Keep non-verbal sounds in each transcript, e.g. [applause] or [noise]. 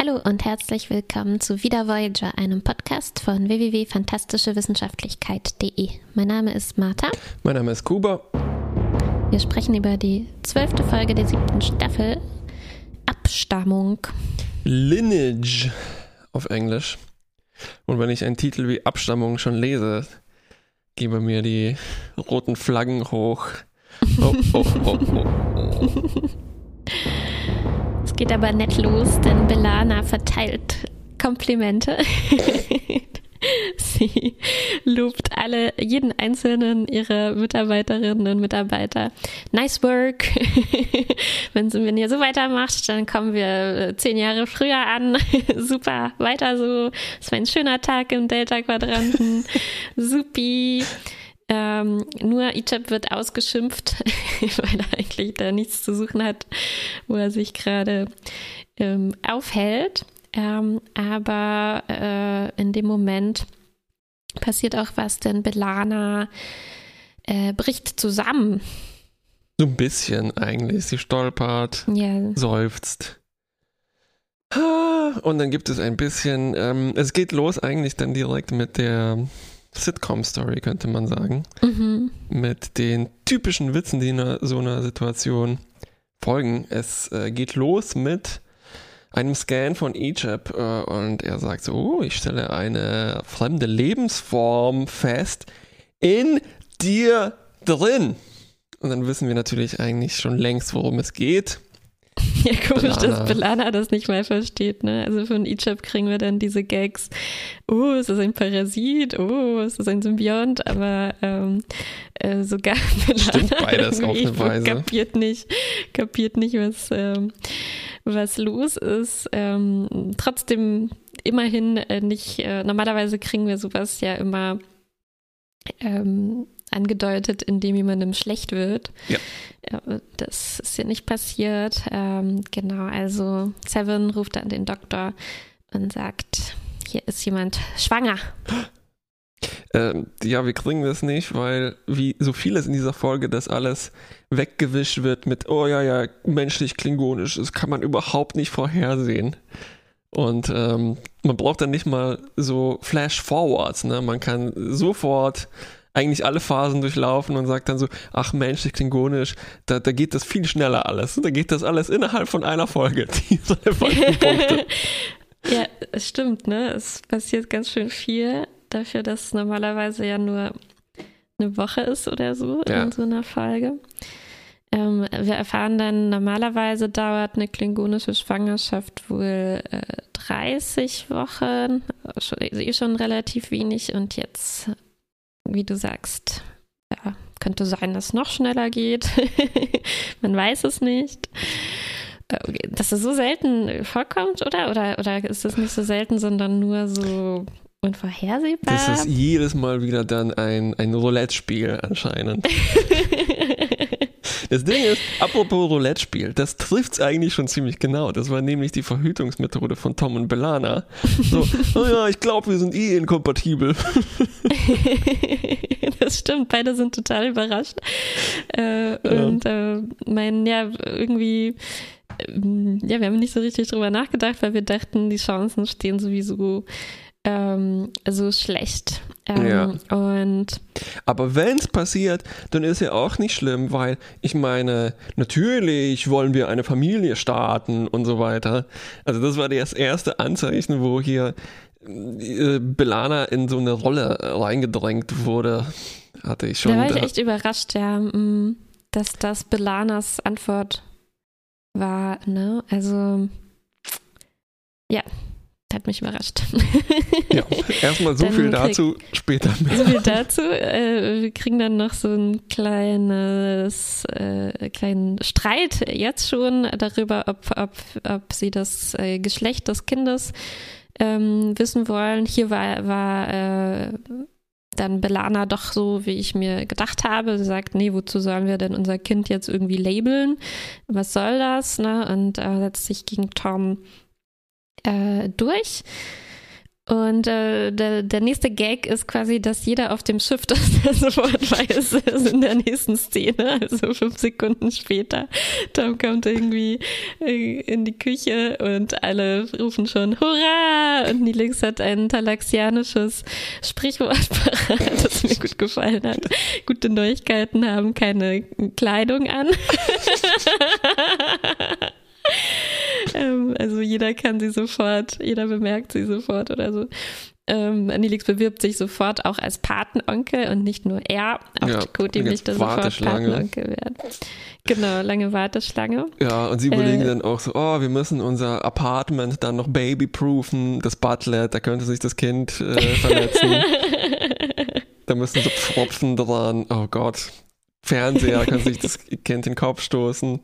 Hallo und herzlich willkommen zu Wieder Voyager, einem Podcast von www.fantastischewissenschaftlichkeit.de. Mein Name ist Martha. Mein Name ist Kuba. Wir sprechen über die zwölfte Folge der siebten Staffel, Abstammung. Lineage auf Englisch. Und wenn ich einen Titel wie Abstammung schon lese, gebe mir die roten Flaggen hoch. Oh, oh, oh, oh. Geht aber nett los, denn Belana verteilt Komplimente. [laughs] Sie lobt alle, jeden einzelnen ihrer Mitarbeiterinnen und Mitarbeiter. Nice work. [laughs] wenn, wenn ihr so weitermacht, dann kommen wir äh, zehn Jahre früher an. [laughs] Super, weiter so. Es war ein schöner Tag im Delta-Quadranten. Supi. Ähm, nur Ichab wird ausgeschimpft, [laughs] weil er eigentlich da nichts zu suchen hat, wo er sich gerade ähm, aufhält. Ähm, aber äh, in dem Moment passiert auch was, denn Belana äh, bricht zusammen. So ein bisschen eigentlich. Sie stolpert, Ja. seufzt. Und dann gibt es ein bisschen, ähm, es geht los eigentlich dann direkt mit der Sitcom-Story, könnte man sagen. Mhm. Mit den typischen Witzen, die in so einer Situation folgen. Es äh, geht los mit einem Scan von Egypt äh, und er sagt so, oh, ich stelle eine fremde Lebensform fest in dir drin. Und dann wissen wir natürlich eigentlich schon längst, worum es geht. [laughs] Ja, komisch, Belana. dass Belana das nicht mal versteht. Ne? Also von Ichab kriegen wir dann diese Gags. Oh, es ist ein Parasit. Oh, es ist ein Symbiont. Aber ähm, äh, sogar [laughs] Belana Stimmt beides auf eine irgendwie Weise. kapiert nicht, kapiert nicht, was, ähm, was los ist. Ähm, trotzdem immerhin äh, nicht. Äh, normalerweise kriegen wir sowas ja immer ähm, angedeutet, indem jemandem schlecht wird. Ja. Das ist ja nicht passiert. Ähm, genau, also Seven ruft dann den Doktor und sagt, hier ist jemand schwanger. [gasps] Ähm, ja, wir kriegen das nicht, weil wie so vieles in dieser Folge, das alles weggewischt wird mit, oh ja, ja, menschlich-klingonisch, das kann man überhaupt nicht vorhersehen. Und ähm, man braucht dann nicht mal so Flash-Forwards, ne? Man kann sofort eigentlich alle Phasen durchlaufen und sagt dann so, ach menschlich-klingonisch, da, da geht das viel schneller alles. Da geht das alles innerhalb von einer Folge, [laughs] [laughs] ja, es stimmt, ne? Es passiert ganz schön viel dafür, dass es normalerweise ja nur eine Woche ist oder so Ja. in so einer Folge. Ähm, wir erfahren dann, normalerweise dauert eine klingonische Schwangerschaft wohl äh, 30 Wochen, schon, eh schon relativ wenig und jetzt, wie du sagst, ja, könnte sein, dass es noch schneller geht. [laughs] Man weiß es nicht. Äh, Dass es so selten vorkommt, oder? Oder, oder ist das nicht so selten, sondern nur so unvorhersehbar? Das ist jedes Mal wieder dann ein, ein Roulette-Spiel anscheinend. [laughs] Das Ding ist, apropos Roulette-Spiel, das trifft es eigentlich schon ziemlich genau. Das war nämlich die Verhütungsmethode von Tom und Belana. So, [laughs] oh ja, ich glaube, wir sind eh inkompatibel. [laughs] das stimmt, beide sind total überrascht. Äh, Und äh, meinen, ja, irgendwie, ähm, ja, wir haben nicht so richtig drüber nachgedacht, weil wir dachten, die Chancen stehen sowieso ähm, so schlecht. Ähm, Ja. Und Aber wenn es passiert, dann ist ja auch nicht schlimm, weil ich meine, natürlich wollen wir eine Familie starten und so weiter. Also das war das erste Anzeichen, wo hier äh, Belana in so eine Rolle reingedrängt wurde. Hatte ich schon. da war ich echt überrascht, ja, mm, dass das Belanas Antwort war, ne? Also, ja, hat mich überrascht. [laughs] Ja, erstmal so viel dazu, später mehr. So viel dazu. Äh, wir kriegen dann noch so ein kleines, äh, kleinen Streit jetzt schon darüber, ob, ob, ob sie das äh, Geschlecht des Kindes ähm, wissen wollen. Hier war, war äh, dann Belana doch so, wie ich mir gedacht habe. Sie sagt, nee, wozu sollen wir denn unser Kind jetzt irgendwie labeln? Was soll das? Ne? Und äh, setzt sich gegen Tom äh, durch. Und äh, der, der nächste Gag ist quasi, dass jeder auf dem Schiff [laughs] das sofort weiß, ist in der nächsten Szene, also fünf Sekunden später. Tom kommt irgendwie äh, in die Küche und alle rufen schon Hurra! Und Nilix hat ein talaxianisches Sprichwort [laughs] parat, das mir gut gefallen hat. Gute Neuigkeiten haben keine Kleidung an. [laughs] ähm, also jeder kann sie sofort, jeder bemerkt sie sofort oder so. Ähm, Nilix bewirbt sich sofort auch als Patenonkel und nicht nur er. Auch Ja, möchte sofort. Patenonkel werden. Genau, lange Warteschlange. Ja, und sie überlegen Äh. dann auch so, oh, wir müssen unser Apartment dann noch babyproofen, das Butlet, da könnte sich das Kind äh, verletzen. [laughs] da müssen so Pfropfen dran, oh Gott. Fernseher, kann sich das Kind in den Kopf stoßen.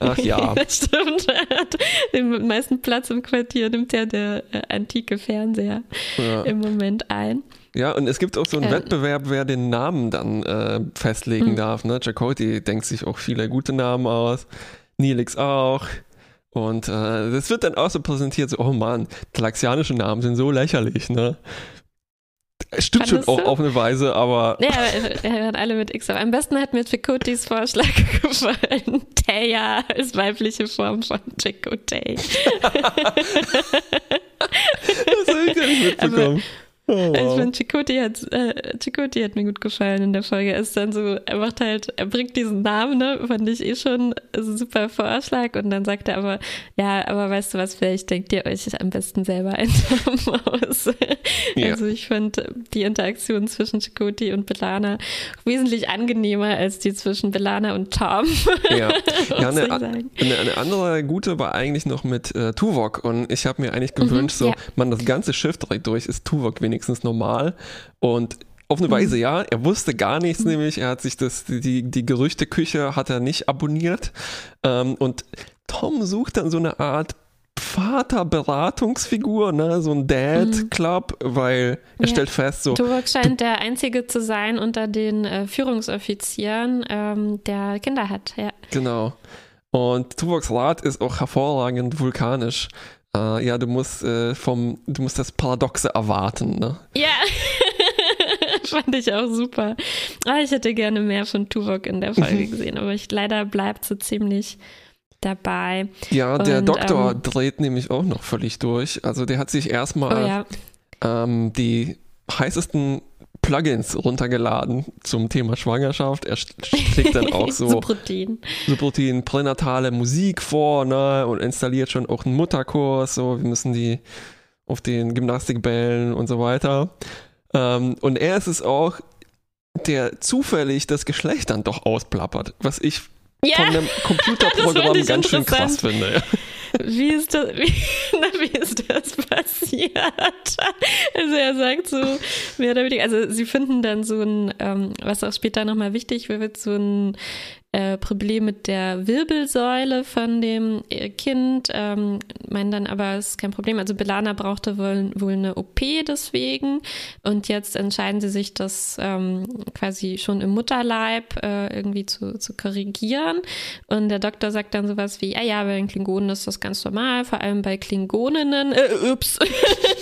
Ach ja, [laughs] das stimmt. [laughs] Den meisten Platz im Quartier nimmt ja der äh, antike Fernseher ja. im Moment ein. ja, und es gibt auch so einen Ähm. Wettbewerb, wer den Namen dann äh, festlegen Hm. darf. Ne? Chakotay denkt sich auch viele gute Namen aus, Nilix auch. Und äh, das wird dann auch so präsentiert, so, oh Mann, talaxianische Namen sind so lächerlich, ne? Es Stimmt schon Fandest auch du? auf eine Weise, aber Ja, wir hören alle mit X. Aber am besten hat mir Chakotys Vorschlag [laughs] gefallen. Taya als weibliche Form von Chakotay. das habe ich gar nicht mitbekommen. Oh, Also ich wow. finde, Chakotay hat, äh, Chakotay hat mir gut gefallen in der Folge. Er ist dann so, er macht halt, er bringt diesen Namen, ne, fand ich eh schon ein super Vorschlag. Und dann sagt er aber, ja, aber weißt du was, vielleicht denkt ihr euch am besten selber [laughs] einen Namen aus. Ja. Also ich fand die Interaktion zwischen Chakotay und Belana wesentlich angenehmer als die zwischen Belana und Tom. Ja, ja [laughs] ich eine, eine, eine andere gute war eigentlich noch mit äh, Tuvok und ich habe mir eigentlich gewünscht, so, ja. man, das ganze Schiff direkt durch, ist Tuvok wenigstens normal und auf Mhm. eine Weise ja, er wusste gar nichts, nämlich er hat sich das, die, die Gerüchteküche hat er nicht abonniert ähm, und Tom sucht dann so eine Art Vaterberatungsfigur, ne, so ein Dad-Club, weil er Mhm. Ja. stellt fest, so, Tuvok scheint der Einzige zu sein unter den äh, Führungsoffizieren, ähm, der Kinder hat. Ja. Genau. Und Tuvoks Rat ist auch hervorragend vulkanisch. Äh, ja, du musst äh, vom, du musst das Paradoxe erwarten, ne? Ja, [laughs] fand ich auch super. Ah, ich hätte gerne mehr von Tuvok in der Folge [laughs] gesehen, aber ich, leider bleibt so ziemlich dabei. Ja, der Und, Doktor ähm, dreht nämlich auch noch völlig durch. Also der hat sich Oh erstmal ja, ähm, die heißesten Plugins runtergeladen zum Thema Schwangerschaft. Er sch- schlägt dann auch [laughs] so so Protein pränatale Musik vor, ne, und installiert schon auch einen Mutterkurs, so, wir müssen die auf den Gymnastikbällen und so weiter. Ähm, und er ist es auch, der zufällig das Geschlecht dann doch ausplappert, was ich von Ja, einem [laughs] Das Computerprogramm ganz schön krass finde. Wie ist das, wie, [laughs] na, wie ist das passiert? Also er sagt so, mehr oder weniger, also sie finden dann so ein, ähm, was auch später nochmal wichtig wird, so ein äh, Problem mit der Wirbelsäule von dem äh, Kind, ähm, meinen dann aber, es ist kein Problem. Also Belana brauchte wohl, wohl eine OP deswegen und jetzt entscheiden sie sich, das ähm, quasi schon im Mutterleib äh, irgendwie zu, zu korrigieren. Und der Doktor sagt dann sowas wie, ja, ja, bei den Klingonen ist das ganz normal, vor allem bei Klingoninnen. Äh, ups. [laughs]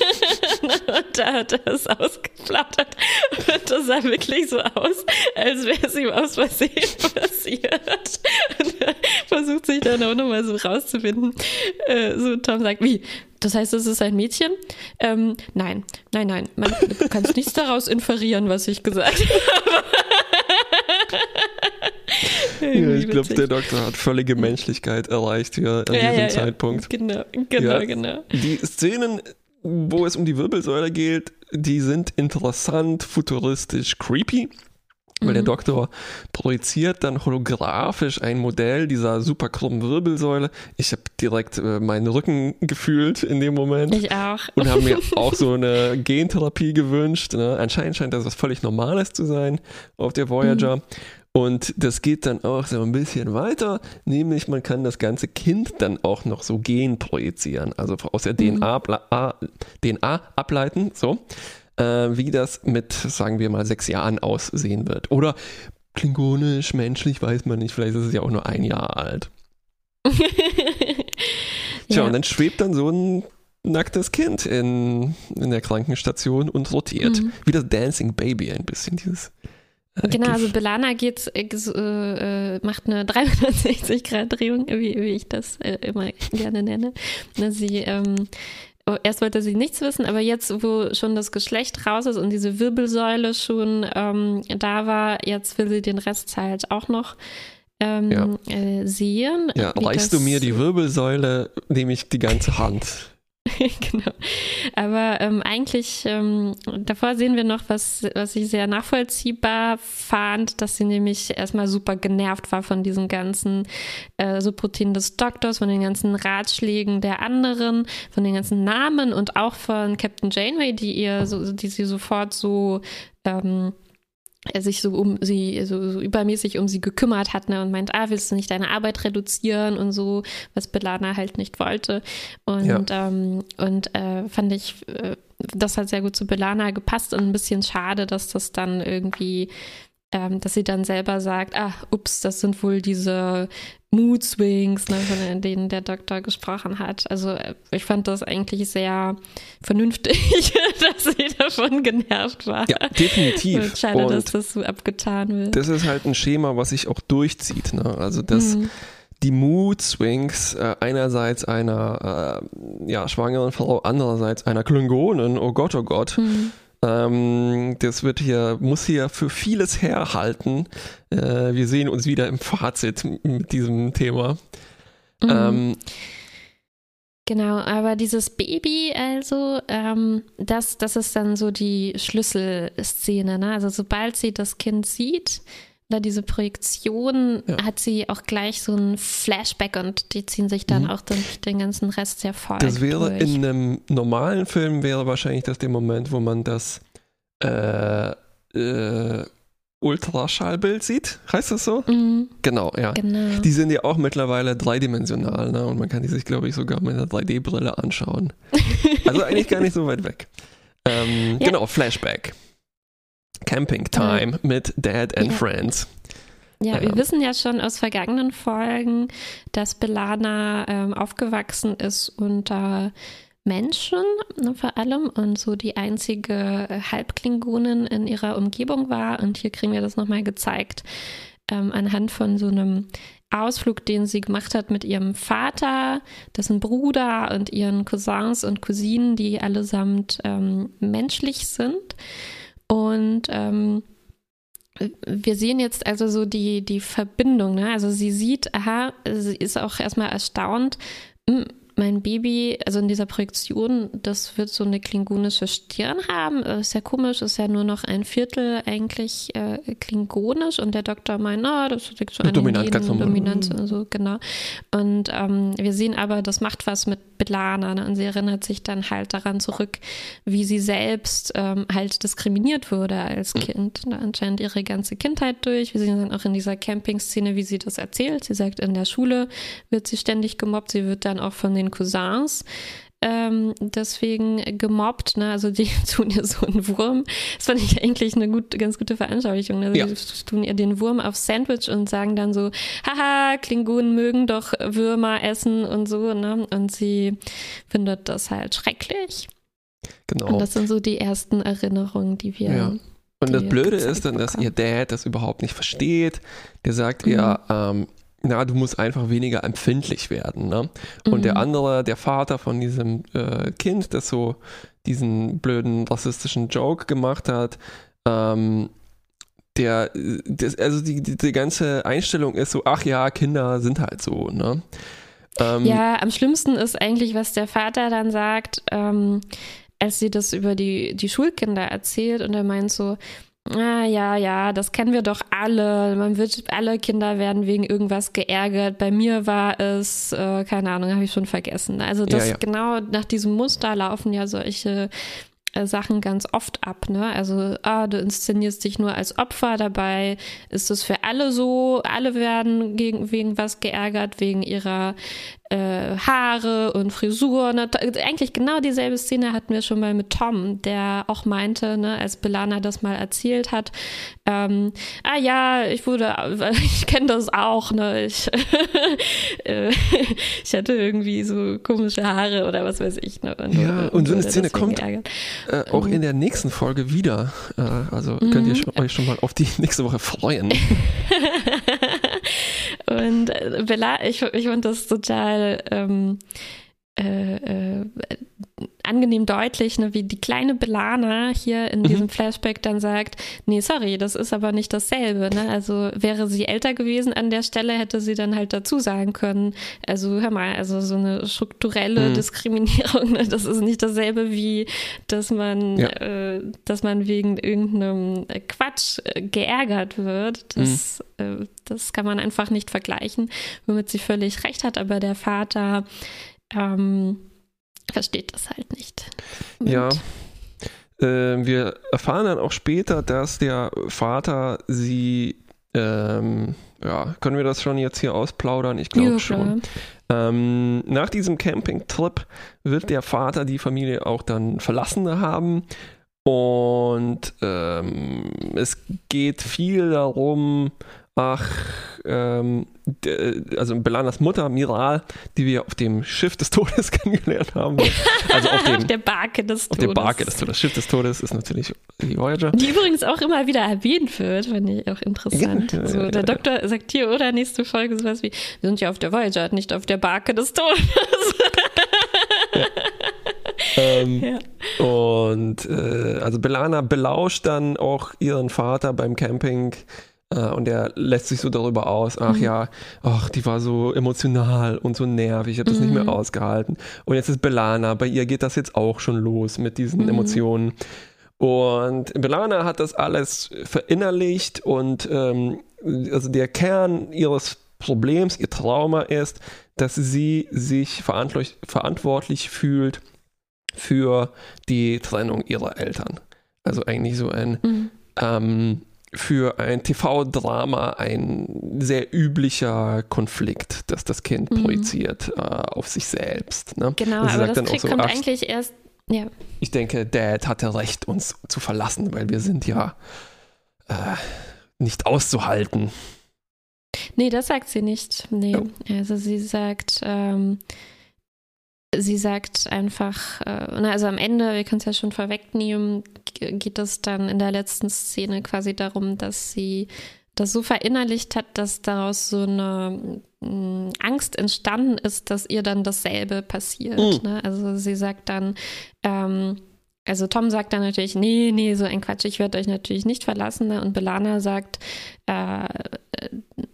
und da hat er es ausgeplaudert. Und das sah wirklich so aus, als wäre es ihm aus Versehen [laughs] passiert. Und er versucht sich dann auch nochmal so rauszufinden. Äh, so Tom sagt, wie? Das heißt, es ist ein Mädchen? Ähm, nein, nein, nein. Man, du kannst nichts daraus inferieren, was ich gesagt [laughs] habe. Ja, ich glaube, der Doktor hat völlige Menschlichkeit erreicht hier an diesem Zeitpunkt. Genau, genau, Ja. genau. Die Szenen, wo es um die Wirbelsäule geht, die sind interessant, futuristisch, creepy. Weil der Mhm. Doktor projiziert dann holographisch ein Modell dieser super krummen Wirbelsäule. Ich habe direkt äh, meinen Rücken gefühlt in dem Moment Ich auch. und habe mir [laughs] auch so eine Gentherapie gewünscht. Ne? Anscheinend scheint das was völlig Normales zu sein auf der Voyager. Mhm. Und das geht dann auch so ein bisschen weiter, nämlich man kann das ganze Kind dann auch noch so gen projizieren, also aus der Mhm. DNA, A- DNA ableiten, so, äh, wie das mit, sagen wir mal, sechs Jahren aussehen wird. Oder klingonisch, menschlich, weiß man nicht, vielleicht ist es ja auch nur ein Jahr alt. [laughs] Tja, ja. und dann schwebt dann so ein nacktes Kind in, in der Krankenstation und rotiert. Mhm. Wie das Dancing Baby ein bisschen, dieses. Äh, genau, also Belana geht's, äh, äh, macht eine [laughs] 360-Grad-Drehung, wie, wie ich das äh, immer gerne nenne. Sie ähm, oh, erst wollte sie nichts wissen, aber jetzt, wo schon das Geschlecht raus ist und diese Wirbelsäule schon ähm, da war, jetzt will sie den Rest halt auch noch ähm, ja. äh, sehen. Ja, reichst du mir die Wirbelsäule, nehme ich die ganze Hand. [laughs] genau. Aber ähm, eigentlich, ähm, davor sehen wir noch, was, was ich sehr nachvollziehbar fand, dass sie nämlich erstmal super genervt war von diesen ganzen äh, Subroutinen des Doktors, von den ganzen Ratschlägen der anderen, von den ganzen Namen und auch von Captain Janeway, die ihr so, die sie sofort so ähm, er sich so um sie, so, so, übermäßig um sie gekümmert hat ne, und meint, ah, willst du nicht deine Arbeit reduzieren und so, was Belana halt nicht wollte. Und, ja. ähm, und äh, fand ich, äh, das hat sehr gut zu Belana gepasst und ein bisschen schade, dass das dann irgendwie ähm, dass sie dann selber sagt, ah, ups, das sind wohl diese Mood Swings, ne, von denen der Doktor gesprochen hat. Also äh, ich fand das eigentlich sehr vernünftig, [laughs] dass sie davon genervt war. Ja, definitiv. Und schade, Und dass das so abgetan wird. Das ist halt ein Schema, was sich auch durchzieht. Ne? Also das. Mhm die Mood Swings äh, einerseits einer äh, ja, schwangeren Frau, andererseits einer Klingonin, oh Gott, oh Gott, mhm. Ähm, das wird hier, muss hier für vieles herhalten. Äh, wir sehen uns wieder im Fazit mit diesem Thema. Mhm. Ähm, Genau, aber dieses Baby, also, ähm, das, das ist dann so die Schlüsselszene. Ne? Also sobald sie das Kind sieht, oder diese Projektion ja. hat sie auch gleich so ein Flashback und die ziehen sich dann mhm. auch durch den ganzen Rest sehr voll. Das wäre durch. in einem normalen Film wäre wahrscheinlich das der Moment, wo man das äh, äh, Ultraschallbild sieht, heißt das so? Mhm. Genau, ja. Genau. Die sind ja auch mittlerweile dreidimensional, ne? Und man kann die sich, glaube ich, sogar mit einer 3D-Brille anschauen. also eigentlich gar nicht so weit weg. Ähm, [laughs] ja. Genau, Flashback. Camping Time äh, mit Dad and ja. Friends. Ja, ja, wir wissen ja schon aus vergangenen Folgen, dass Belana ähm, aufgewachsen ist unter Menschen ne, vor allem und so die einzige Halbklingonin in ihrer Umgebung war. Und hier kriegen wir das nochmal gezeigt ähm, anhand von so einem Ausflug, den sie gemacht hat mit ihrem Vater, dessen Bruder und ihren Cousins und Cousinen, die allesamt ähm, menschlich sind. Und ähm, wir sehen jetzt also so die, die Verbindung. Ne? Also sie sieht, aha, sie ist auch erstmal erstaunt, hm, mein Baby, also in dieser Projektion, das wird so eine klingonische Stirn haben. Ist ja komisch, ist ja nur noch ein Viertel eigentlich äh, klingonisch und der Doktor meint, na, das liegt so an Dominant, den Dominanz und so, genau. Und ähm, wir sehen aber, das macht was mit Belana ne? und sie erinnert sich dann halt daran zurück, wie sie selbst ähm, halt diskriminiert wurde als hm. Kind. Ne? Anscheinend ihre ganze Kindheit durch. Wir sehen dann auch in dieser Camping-Szene, wie sie das erzählt. Sie sagt, in der Schule wird sie ständig gemobbt. Sie wird dann auch von den Cousins ähm, deswegen gemobbt, ne? Also die [laughs] tun ihr so einen Wurm. Das fand ich eigentlich eine gut, ganz gute Veranschaulichung. Also ja. Die tun ihr den Wurm auf Sandwich und sagen dann so, haha, Klingonen mögen doch Würmer essen und so, ne? Und sie findet das halt schrecklich. Genau. Und das sind so die ersten Erinnerungen, die wir. Ja. Und das Blöde ist dann, dass ihr Dad das überhaupt nicht versteht. Der sagt mhm. ihr, ähm, na, du musst einfach weniger empfindlich werden. Ne? Und mhm. der andere, der Vater von diesem äh, Kind, das so diesen blöden rassistischen Joke gemacht hat, ähm, der, das, also die, die, die, ganze Einstellung ist so, ach ja, Kinder sind halt so, ne? Ähm, ja, am schlimmsten ist eigentlich, was der Vater dann sagt, ähm, als sie das über die, die Schulkinder erzählt und er meint so, Ah, ja, ja, das kennen wir doch alle. Man wird, alle Kinder werden wegen irgendwas geärgert. Bei mir war es, äh, keine Ahnung, habe ich schon vergessen. Also das ja, ja. genau nach diesem Muster laufen ja solche äh, Sachen ganz oft ab, ne? Also, ah, du inszenierst dich nur als Opfer, dabei ist es für alle so, alle werden gegen, wegen was geärgert, wegen ihrer äh, Haare und Frisur. Ne? Eigentlich genau dieselbe Szene hatten wir schon mal mit Tom, der auch meinte, ne, als Belana das mal erzählt hat, ähm, ah ja, ich wurde, [laughs] ich kenne das auch, ne? Ich, [laughs] äh, ich hatte irgendwie so komische Haare oder was weiß ich. Ne? Und, ja, und, und so eine Szene kommt äh, auch in der nächsten Folge wieder. Äh, also könnt ihr mhm. euch schon mal auf die [laughs] nächste Woche freuen. Und äh, Bella, ich, ich fand das total ähm, äh, äh, angenehm deutlich, ne, wie die kleine Belana hier in mhm. diesem Flashback dann sagt, nee, sorry, das ist aber nicht dasselbe. Ne? Also wäre sie älter gewesen an der Stelle, hätte sie dann halt dazu sagen können, also hör mal, also so eine strukturelle mhm. Diskriminierung, ne, das ist nicht dasselbe wie, dass man, ja. äh, dass man wegen irgendeinem Quatsch äh, geärgert wird. Das, mhm. äh, das kann man einfach nicht vergleichen, womit sie völlig recht hat, aber der Vater ähm, versteht das halt nicht. Und ja. Äh, wir erfahren dann auch später, dass der Vater sie, ähm, ja, können wir das schon jetzt hier ausplaudern? Ich glaube schon. Ähm, nach diesem Campingtrip wird der Vater die Familie auch dann verlassen haben. Und ähm, es geht viel darum, ach, ähm, also Belanas Mutter, Miral, die wir auf dem Schiff des Todes [laughs] kennengelernt haben. Also auf, dem, auf [laughs] der Barke des Todes. Auf der Barke des Todes. Das Schiff des Todes ist natürlich die Voyager. Die übrigens auch immer wieder erwähnt wird, finde ich auch interessant. Ja, so, der Doktor sagt hier, oder nächste Folge sowas wie, wir sind ja auf der Voyager, nicht auf der Barke des Todes. ja. [laughs] Ähm, ja. Und äh, also Belana belauscht dann auch ihren Vater beim Camping und er lässt sich so darüber aus, ach mhm. ja, ach, die war so emotional und so nervig, ich habe das mhm. nicht mehr mhm. ausgehalten. Und jetzt ist Belana, bei ihr geht das jetzt auch schon los mit diesen mhm. Emotionen. Und Belana hat das alles verinnerlicht und ähm, also der Kern ihres Problems, ihr Trauma ist, dass sie sich verantwortlich, verantwortlich fühlt für die Trennung ihrer Eltern. Also eigentlich so ein mhm. ähm, für ein TV-Drama ein sehr üblicher Konflikt, dass das Kind mhm. projiziert äh, auf sich selbst. Ne? Genau, aber das Krieg so, kommt ach, eigentlich erst, ja. Ich denke, Dad hatte recht, uns zu verlassen, weil wir sind ja äh, nicht auszuhalten. Nee, das sagt sie nicht. Nee, oh. also sie sagt, ähm, sie sagt einfach, äh, also am Ende, wir können es ja schon vorwegnehmen, geht es dann in der letzten Szene quasi darum, dass sie das so verinnerlicht hat, dass daraus so eine mh, Angst entstanden ist, dass ihr dann dasselbe passiert. Mhm. Ne? Also sie sagt dann, ähm, also Tom sagt dann natürlich, nee, nee, so ein Quatsch, ich werde euch natürlich nicht verlassen. Ne? Und Belana sagt, äh,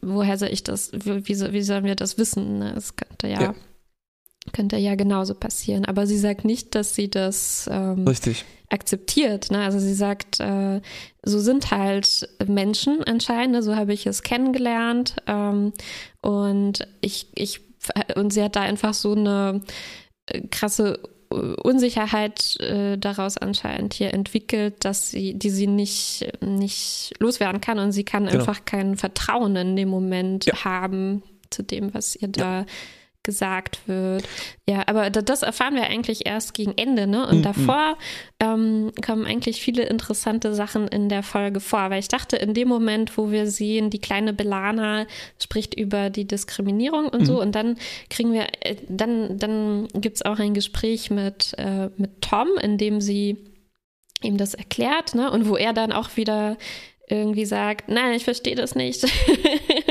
woher soll ich das, wie, wie, sollen wir das wissen? Ne? Es könnte ja, ja, könnte ja genauso passieren. Aber sie sagt nicht, dass sie das ähm, Richtig. akzeptiert. Ne? Also sie sagt, äh, so sind halt Menschen anscheinend, ne? so habe ich es kennengelernt. Ähm, und ich, ich, und sie hat da einfach so eine äh, krasse Unsicherheit äh, daraus anscheinend hier entwickelt, dass sie, die sie nicht, nicht loswerden kann und sie kann genau. einfach kein Vertrauen in dem Moment ja. haben zu dem, was ihr da ja gesagt wird. Ja, aber das erfahren wir eigentlich erst gegen Ende, ne? Und mhm. davor ähm, kommen eigentlich viele interessante Sachen in der Folge vor, weil ich dachte, in dem Moment, wo wir sehen, die kleine Belana spricht über die Diskriminierung und mhm. so, und dann kriegen wir, äh, dann, dann gibt es auch ein Gespräch mit, äh, mit Tom, in dem sie ihm das erklärt, ne? Und wo er dann auch wieder irgendwie sagt, nein, ich verstehe das nicht. [laughs]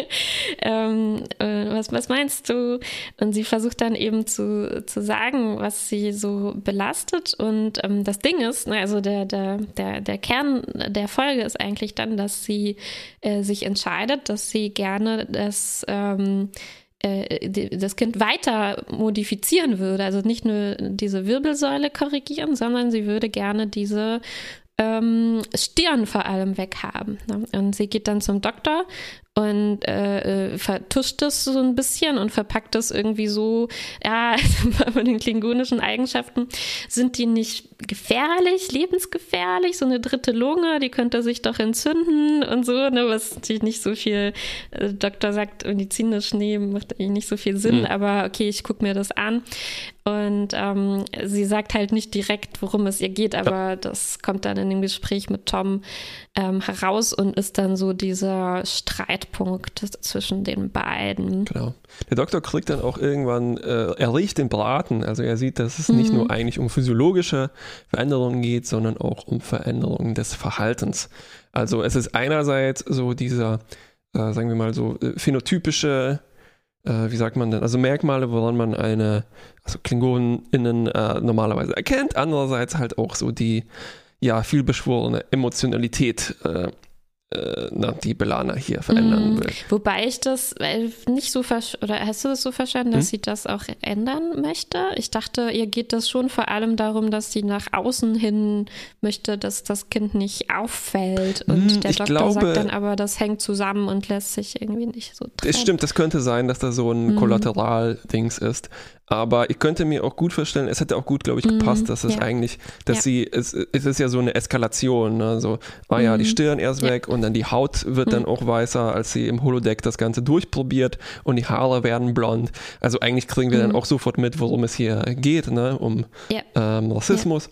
ähm, äh, was, was meinst du? Und sie versucht dann eben zu, zu sagen, was sie so belastet. Und ähm, das Ding ist, ne, also der, der, der, der Kern der Folge ist eigentlich dann, dass sie äh, sich entscheidet, dass sie gerne das ähm, äh, das Kind weiter modifizieren würde. Also nicht nur diese Wirbelsäule korrigieren, sondern sie würde gerne diese ähm, Stirn vor allem weghaben. Ne? Und sie geht dann zum Doktor und äh, äh vertuscht es so ein bisschen und verpackt es irgendwie so, ja, [laughs] von den klingonischen Eigenschaften sind die nicht gefährlich, lebensgefährlich, so eine dritte Lunge, die könnte sich doch entzünden und so, ne, was natürlich nicht so viel, äh, Doktor sagt medizinisch, nee, macht eigentlich nicht so viel Sinn, mhm. aber okay, ich gucke mir das an. Und ähm, sie sagt halt nicht direkt, worum es ihr geht, aber ja. das kommt dann in dem Gespräch mit Tom ähm, heraus und ist dann so dieser Streitpunkt zwischen den beiden. Genau. Der Doktor kriegt dann auch irgendwann, äh, er riecht den Braten, also er sieht, dass es mhm. nicht nur eigentlich um physiologische Veränderungen geht, sondern auch um Veränderungen des Verhaltens. Also es ist einerseits so dieser, äh, sagen wir mal so, äh, phänotypische äh, wie sagt man denn, also Merkmale, woran man eine, also KlingonInnen äh, normalerweise erkennt, andererseits halt auch so die, ja, vielbeschworene Emotionalität äh, na, die Belana hier verändern mhm. will. Wobei ich das äh, nicht so oder hast du das so verstanden, dass hm? sie das auch ändern möchte? Ich dachte, ihr geht das schon vor allem darum, dass sie nach außen hin möchte, dass das Kind nicht auffällt. Und hm, der Doktor glaube, sagt dann aber, das hängt zusammen und lässt sich irgendwie nicht so trennen. Es stimmt, das könnte sein, dass da so ein mhm. Kollateral-Dings ist. Aber ich könnte mir auch gut vorstellen, es hätte auch gut, glaube ich, gepasst, mhm, dass es ja. eigentlich, dass ja. sie, es, es ist ja so eine Eskalation, ne? so, ah ja, die mhm. Stirn erst ja. weg und dann die Haut wird mhm. dann auch weißer, als sie im Holodeck das Ganze durchprobiert und die Haare werden blond. Also eigentlich kriegen wir dann mhm. auch sofort mit, worum es hier geht, ne? um ähm, Rassismus.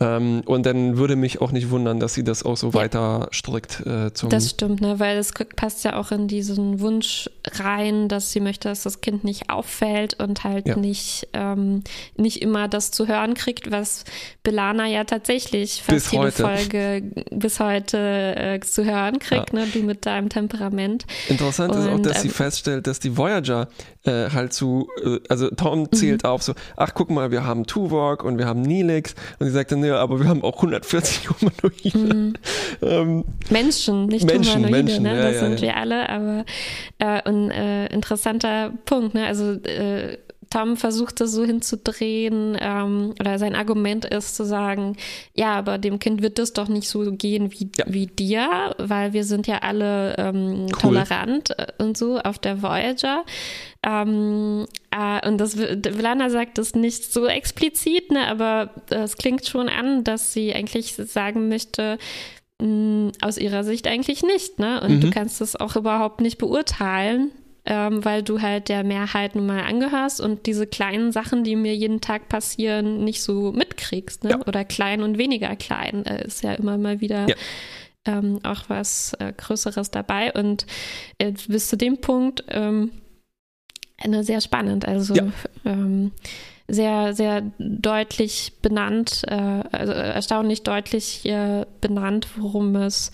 Ähm, und dann würde mich auch nicht wundern, dass sie das auch so ja. weiter strickt äh. Das stimmt, ne? weil es passt ja auch in diesen Wunsch rein, dass sie möchte, dass das Kind nicht auffällt und halt ja. nicht, ähm, nicht immer das zu hören kriegt, was Belana ja tatsächlich fast bis jede heute. Folge bis heute äh, zu hören kriegt, ja. ne? du mit deinem Temperament. Interessant und, ist auch, dass ähm, sie feststellt, dass die Voyager äh, halt zu, äh, also Tom zählt mhm. auf so, ach guck mal, wir haben Tuvok und wir haben Nilix und sie sagt dann, ja, aber wir haben auch 140 [laughs] Humanoide. Mhm. Ähm, Menschen, nicht Menschen, Humanoide, Menschen, ne? das ja, sind ja. wir alle, aber äh, ein äh, interessanter Punkt, ne? also äh, Tom versucht das so hinzudrehen, ähm, oder sein Argument ist zu sagen, ja, aber dem Kind wird das doch nicht so gehen wie, ja. wie dir, weil wir sind ja alle ähm, cool. tolerant äh, und so auf der Voyager. Ähm, äh, und das Velana sagt das nicht so explizit, ne, aber es klingt schon an, dass sie eigentlich sagen möchte, mh, mm, aus ihrer Sicht eigentlich nicht, ne? Und mhm. du kannst das auch überhaupt nicht beurteilen, ähm, weil du halt der Mehrheit nun mal angehörst und diese kleinen Sachen, die mir jeden Tag passieren, nicht so mitkriegst. Ne? Ja. Oder klein und weniger klein. Da ist ja immer mal wieder ja. ähm, auch was äh, Größeres dabei. Und äh, bis zu dem Punkt ähm, sehr spannend. Also ja. Ähm, sehr, sehr deutlich benannt, äh, also erstaunlich deutlich äh, benannt, worum es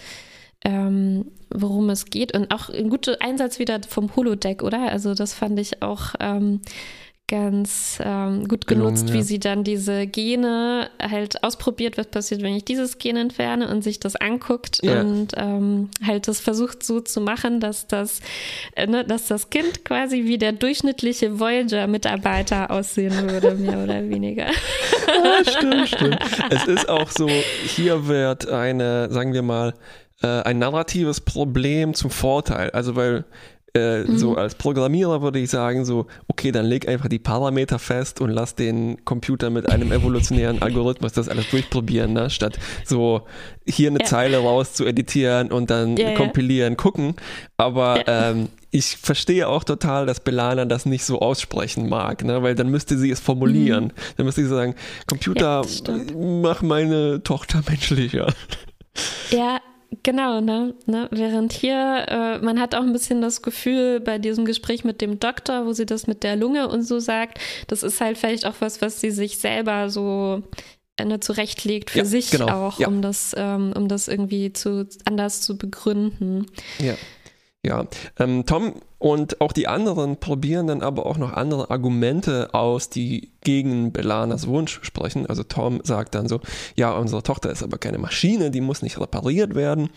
ähm, worum es geht. Und auch ein guter Einsatz wieder vom Holodeck, oder? Also das fand ich auch ähm, ganz ähm, gut genutzt, Gelungen, ja. wie sie dann diese Gene halt ausprobiert, was passiert, wenn ich dieses Gen entferne und sich das anguckt ja. und ähm, halt das versucht so zu machen, dass das, äh, ne, dass das Kind quasi wie der durchschnittliche Voyager-Mitarbeiter aussehen würde, mehr oder weniger. [laughs] Ja, stimmt, stimmt. Es ist auch so, hier wird eine, sagen wir mal, äh, ein narratives Problem zum Vorteil. Also weil äh, mhm. so als Programmierer würde ich sagen, so, okay, dann leg einfach die Parameter fest und lass den Computer mit einem evolutionären [laughs] Algorithmus das alles durchprobieren, ne? statt so hier eine ja. Zeile raus zu editieren und dann ja, kompilieren, ja. gucken. Aber ähm, ich verstehe auch total, dass Belana das nicht so aussprechen mag, ne? weil dann müsste sie es formulieren. Mhm. Dann müsste sie sagen, Computer, mach meine Tochter [laughs] menschlicher. Ja, Genau, ne? ne? Während hier, äh, man hat auch ein bisschen das Gefühl bei diesem Gespräch mit dem Doktor, wo sie das mit der Lunge und so sagt, das ist halt vielleicht auch was, was sie sich selber so äh, ne, zurechtlegt für ja, sich genau. auch, ja. um das, ähm, um das irgendwie zu anders zu begründen. Ja. Ja, ähm, Tom und auch die anderen probieren dann aber auch noch andere Argumente aus, die gegen Belanas Wunsch sprechen. Also Tom sagt dann so, ja, unsere Tochter ist aber keine Maschine, die muss nicht repariert werden.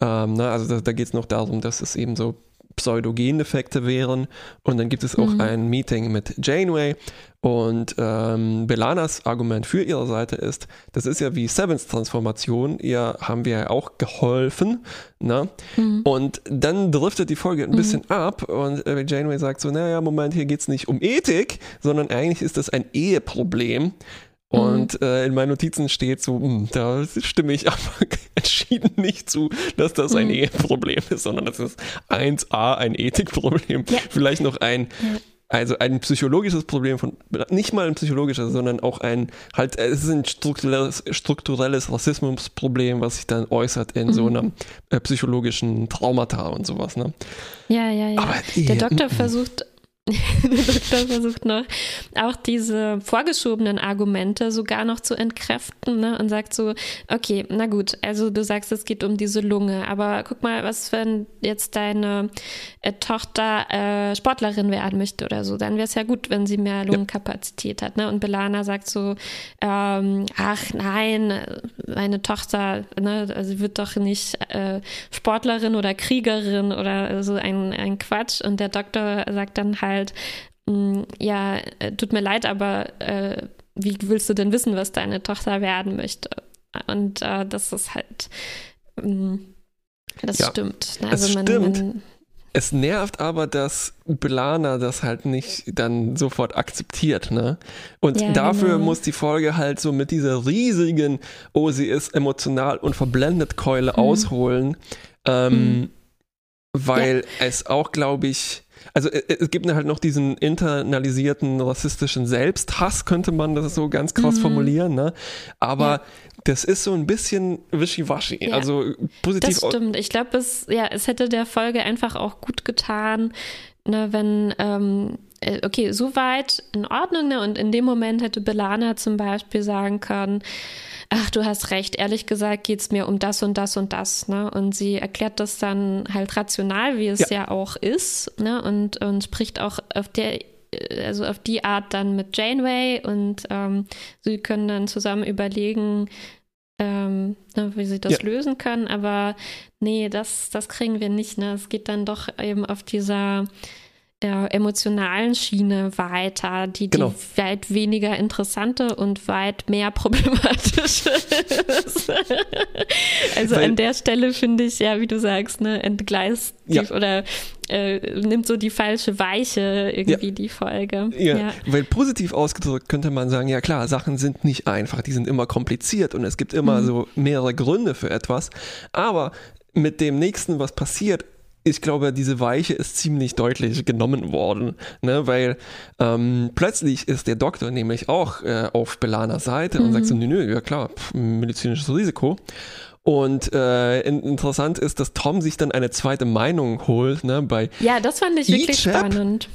Ähm, na, also da, da geht es noch darum, dass es eben so Pseudogendefekte wären. Und dann gibt es auch mhm. ein Meeting mit Janeway. Und ähm, Belanas Argument für ihre Seite ist, das ist ja wie Sevens Transformation, ihr haben wir ja auch geholfen. Ne? Mhm. Und dann driftet die Folge ein mhm. bisschen ab und äh, Janeway sagt so, naja, Moment, hier geht es nicht um Ethik, sondern eigentlich ist das ein Eheproblem. Und mhm. äh, in meinen Notizen steht so, mh, hm, da stimme ich aber [laughs] entschieden nicht zu, dass das ein mhm. Eheproblem ist, sondern das ist 1a ein Ethikproblem. Ja. Vielleicht noch ein, ja. also ein psychologisches Problem von, nicht mal ein psychologisches, sondern auch ein, halt, es ist ein strukturelles, strukturelles Rassismusproblem, was sich dann äußert in mhm. so einem äh, psychologischen Traumata und sowas. Ne? Ja, ja, ja. Aber, Der Doktor versucht [laughs] der Doktor versucht noch auch diese vorgeschobenen Argumente sogar noch zu entkräften ne? und sagt so, okay, na gut, also du sagst, es geht um diese Lunge, aber guck mal, was wenn jetzt deine äh, Tochter äh, Sportlerin werden möchte oder so, dann wäre es ja gut, wenn sie mehr Lungenkapazität hat. Ne? Und Belana sagt so, ähm, ach nein, meine Tochter, ne, also sie wird doch nicht äh, Sportlerin oder Kriegerin oder so ein, ein Quatsch. Und der Doktor sagt dann halt, halt, mh, mm, ja, äh, tut mir leid, aber äh, wie willst du denn wissen, was deine Tochter werden möchte? Und äh, das ist halt, mh, mm, das ja, stimmt. Also es man, stimmt. Man, es nervt aber, dass Blana das halt nicht dann sofort akzeptiert, ne? Und ja, dafür genau. muss die Folge halt so mit dieser riesigen, oh, sie ist emotional und verblendet Keule mhm. ausholen, ähm, mhm. weil ja. es auch, glaube ich, also äh, es gibt halt noch diesen internalisierten rassistischen Selbsthass, könnte man das so ganz krass mhm. formulieren, ne? Aber ja. das ist so ein bisschen wischiwaschi. Ja. Also positiv. Das stimmt. Ich glaube, es, ja, es hätte der Folge einfach auch gut getan, ne, wenn ähm, äh, okay, soweit in Ordnung. Ne? Und in dem Moment hätte Belana zum Beispiel sagen können, ach, du hast recht, ehrlich gesagt geht es mir um das und das und das. Ne? Und sie erklärt das dann halt rational, wie es ja, ja auch ist, ne? und, und spricht auch auf der also auf die Art dann mit Janeway und ähm, sie können dann zusammen überlegen, ähm, ne, wie sie das ja. lösen können. Aber nee, das, das kriegen wir nicht. Ne? Es geht dann doch eben auf dieser der emotionalen Schiene weiter, die, genau. die weit weniger interessante und weit mehr problematische ist. [laughs] also Weil, an der Stelle finde ich, ja, wie du sagst, ne, entgleist ja. oder äh, nimmt so die falsche Weiche irgendwie ja. die Folge. Ja. ja. weil positiv ausgedrückt könnte man sagen, ja klar, Sachen sind nicht einfach, die sind immer kompliziert und es gibt immer mhm. so mehrere Gründe für etwas, aber mit dem nächsten, was passiert, ich glaube, diese Weiche ist ziemlich deutlich genommen worden, ne? weil ähm, plötzlich ist der Doktor nämlich auch äh, auf Belanas Seite mhm. und sagt so, mhm. nö, nö, ja klar, pff, medizinisches Risiko. Und äh, interessant ist, dass Tom sich dann eine zweite Meinung holt, ne, bei Ja, das fand ich wirklich Ichab, spannend.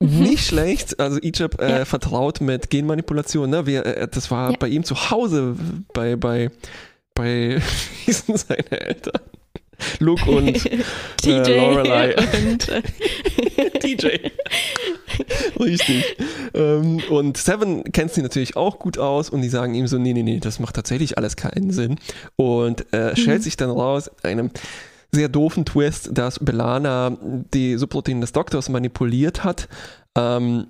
Nicht schlecht, also Ichab äh, ja. vertraut mit Genmanipulation, ne? Wir, äh, das war ja. bei ihm zu Hause, bei, bei, bei, [laughs] seine Eltern? Luke [laughs] und TJ äh, Lorelei. [laughs] Und [laughs] TJ. Richtig. Ähm, und Seven kennt sie natürlich auch gut aus und die sagen ihm so, nee, nee, nee, das macht tatsächlich alles keinen Sinn. Und äh, mhm. stellt sich dann raus, einem sehr doofen Twist, dass Belana die Subroutinen des Doktors manipuliert hat. Ähm,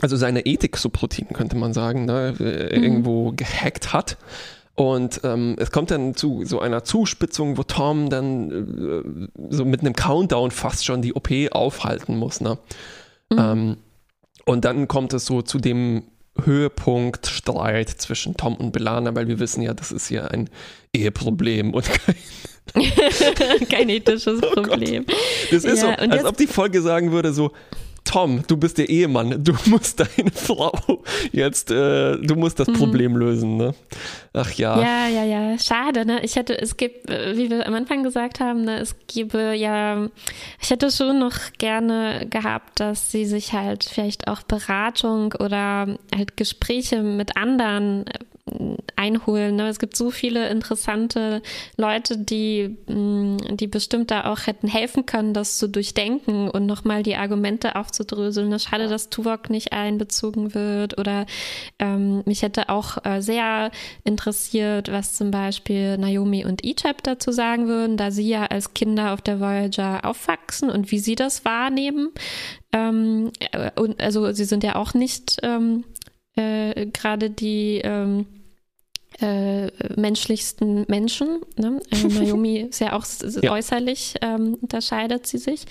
also seine Ethik-Subroutinen, könnte man sagen, ne, mhm. irgendwo gehackt hat. Und ähm, es kommt dann zu so einer Zuspitzung, wo Tom dann äh, so mit einem Countdown fast schon die OP aufhalten muss. Ne? Mhm. Ähm, und dann kommt es so zu dem Höhepunkt Streit zwischen Tom und Belana, weil wir wissen ja, das ist ja ein Eheproblem und kein [laughs] kein ethisches oh Problem. Gott. Das ist ja, so, als ob die Folge sagen würde so, Tom, du bist der Ehemann, du [laughs] musst deine Frau jetzt, äh, du musst das mhm. Problem lösen, ne? Ach ja. Ja, ja, ja, schade, ne? Ich hätte, es gibt, äh, wie wir am Anfang gesagt haben, ne, es gäbe ja, ich hätte schon noch gerne gehabt, dass sie sich halt vielleicht auch Beratung oder halt Gespräche mit anderen äh, einholen. Ne? Es gibt so viele interessante Leute, die, mm, die bestimmt da auch hätten helfen können, das zu durchdenken und nochmal die Argumente aufzudröseln. Ist schade, dass Tuvok nicht einbezogen wird oder ähm, mich hätte auch äh, sehr interessiert, was zum Beispiel Naomi und Ichab dazu sagen würden, da sie ja als Kinder auf der Voyager aufwachsen und wie sie das wahrnehmen. Ähm, äh, und also sie sind ja auch nicht ähm, äh, gerade die ähm, äh, menschlichsten Menschen. Ne? Äh, [laughs] Naomi ist ja auch ja. äußerlich, ähm, unterscheidet sie sich.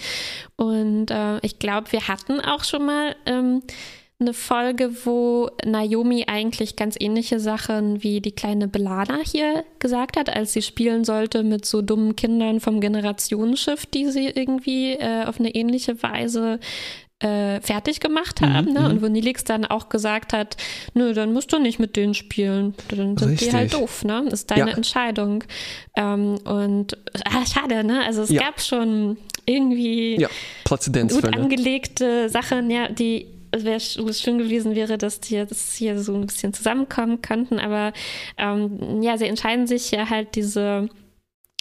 Und äh, ich glaube, wir hatten auch schon mal ähm, eine Folge, wo Naomi eigentlich ganz ähnliche Sachen wie die kleine Belana hier gesagt hat, als sie spielen sollte mit so dummen Kindern vom Generationsschiff, die sie irgendwie äh, auf eine ähnliche Weise äh, fertig gemacht haben. Mhm, ne? Und mhm. wo Nilix dann auch gesagt hat, nö, dann musst du nicht mit denen spielen. Dann sind Richtig. die halt doof, ne? Das ist deine ja. Entscheidung. Ähm, und ah, schade, ne? Also es ja. gab schon irgendwie ja. gut angelegte Sachen, ja, die es wäre schön gewesen wäre, dass die jetzt hier so ein bisschen zusammenkommen könnten, aber ähm, ja, sie entscheiden sich ja halt diese